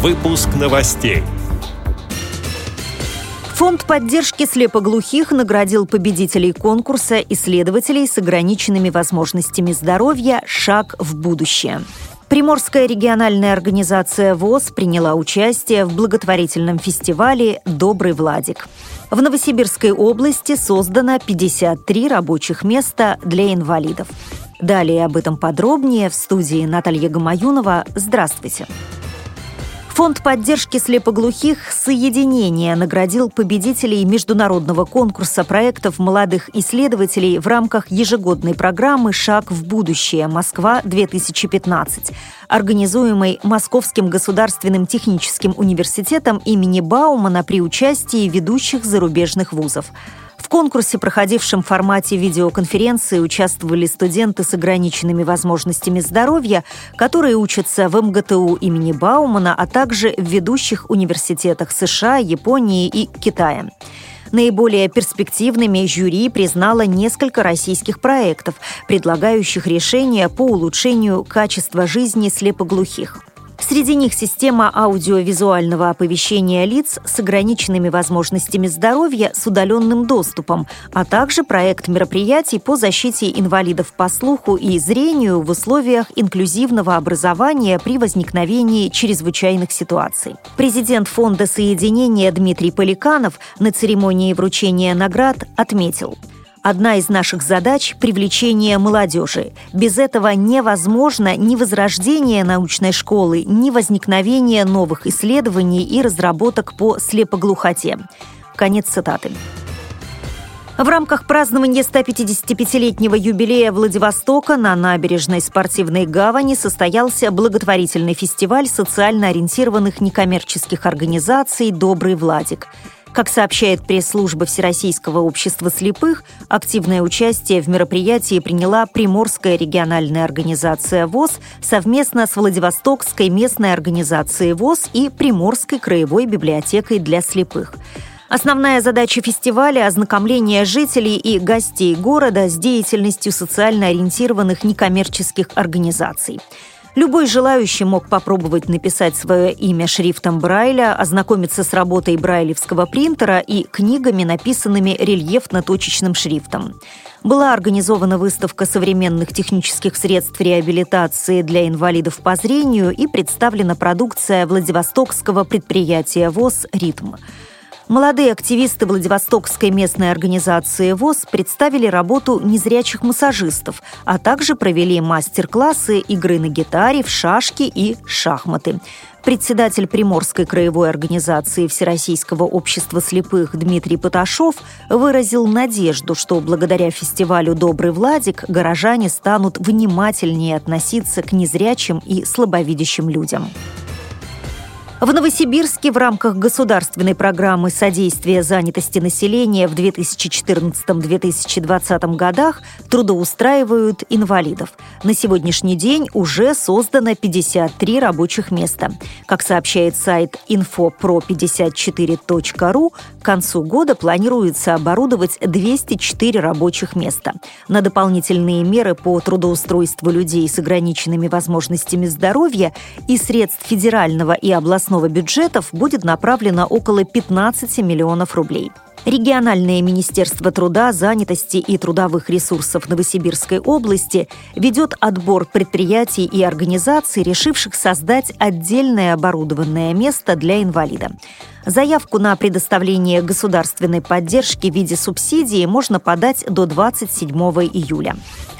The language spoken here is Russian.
Выпуск новостей. Фонд поддержки слепоглухих наградил победителей конкурса исследователей с ограниченными возможностями здоровья «Шаг в будущее». Приморская региональная организация ВОЗ приняла участие в благотворительном фестивале «Добрый Владик». В Новосибирской области создано 53 рабочих места для инвалидов. Далее об этом подробнее в студии Наталья Гамаюнова. Здравствуйте. Здравствуйте. Фонд поддержки слепоглухих «Соединение» наградил победителей международного конкурса проектов молодых исследователей в рамках ежегодной программы «Шаг в будущее. Москва-2015», организуемой Московским государственным техническим университетом имени Баумана при участии ведущих зарубежных вузов. В конкурсе, проходившем в формате видеоконференции, участвовали студенты с ограниченными возможностями здоровья, которые учатся в МГТУ имени Баумана, а также в ведущих университетах США, Японии и Китая. Наиболее перспективными жюри признало несколько российских проектов, предлагающих решения по улучшению качества жизни слепоглухих. Среди них система аудиовизуального оповещения лиц с ограниченными возможностями здоровья с удаленным доступом, а также проект мероприятий по защите инвалидов по слуху и зрению в условиях инклюзивного образования при возникновении чрезвычайных ситуаций. Президент Фонда соединения Дмитрий Поликанов на церемонии вручения наград отметил – Одна из наших задач – привлечение молодежи. Без этого невозможно ни возрождение научной школы, ни возникновение новых исследований и разработок по слепоглухоте. Конец цитаты. В рамках празднования 155-летнего юбилея Владивостока на набережной спортивной гавани состоялся благотворительный фестиваль социально ориентированных некоммерческих организаций «Добрый Владик». Как сообщает пресс-служба Всероссийского общества слепых, активное участие в мероприятии приняла Приморская региональная организация ВОЗ совместно с Владивостокской местной организацией ВОЗ и Приморской краевой библиотекой для слепых. Основная задача фестиваля – ознакомление жителей и гостей города с деятельностью социально ориентированных некоммерческих организаций. Любой желающий мог попробовать написать свое имя шрифтом Брайля, ознакомиться с работой брайлевского принтера и книгами, написанными рельефно-точечным шрифтом. Была организована выставка современных технических средств реабилитации для инвалидов по зрению и представлена продукция Владивостокского предприятия ВОЗ «Ритм». Молодые активисты Владивостокской местной организации ВОЗ представили работу незрячих массажистов, а также провели мастер-классы игры на гитаре, в шашки и шахматы. Председатель Приморской краевой организации Всероссийского общества слепых Дмитрий Поташов выразил надежду, что благодаря фестивалю «Добрый Владик» горожане станут внимательнее относиться к незрячим и слабовидящим людям. В Новосибирске в рамках государственной программы содействия занятости населения в 2014-2020 годах трудоустраивают инвалидов. На сегодняшний день уже создано 53 рабочих места. Как сообщает сайт infopro54.ru, к концу года планируется оборудовать 204 рабочих места. На дополнительные меры по трудоустройству людей с ограниченными возможностями здоровья и средств федерального и областного областного бюджетов будет направлено около 15 миллионов рублей. Региональное министерство труда, занятости и трудовых ресурсов Новосибирской области ведет отбор предприятий и организаций, решивших создать отдельное оборудованное место для инвалида. Заявку на предоставление государственной поддержки в виде субсидии можно подать до 27 июля.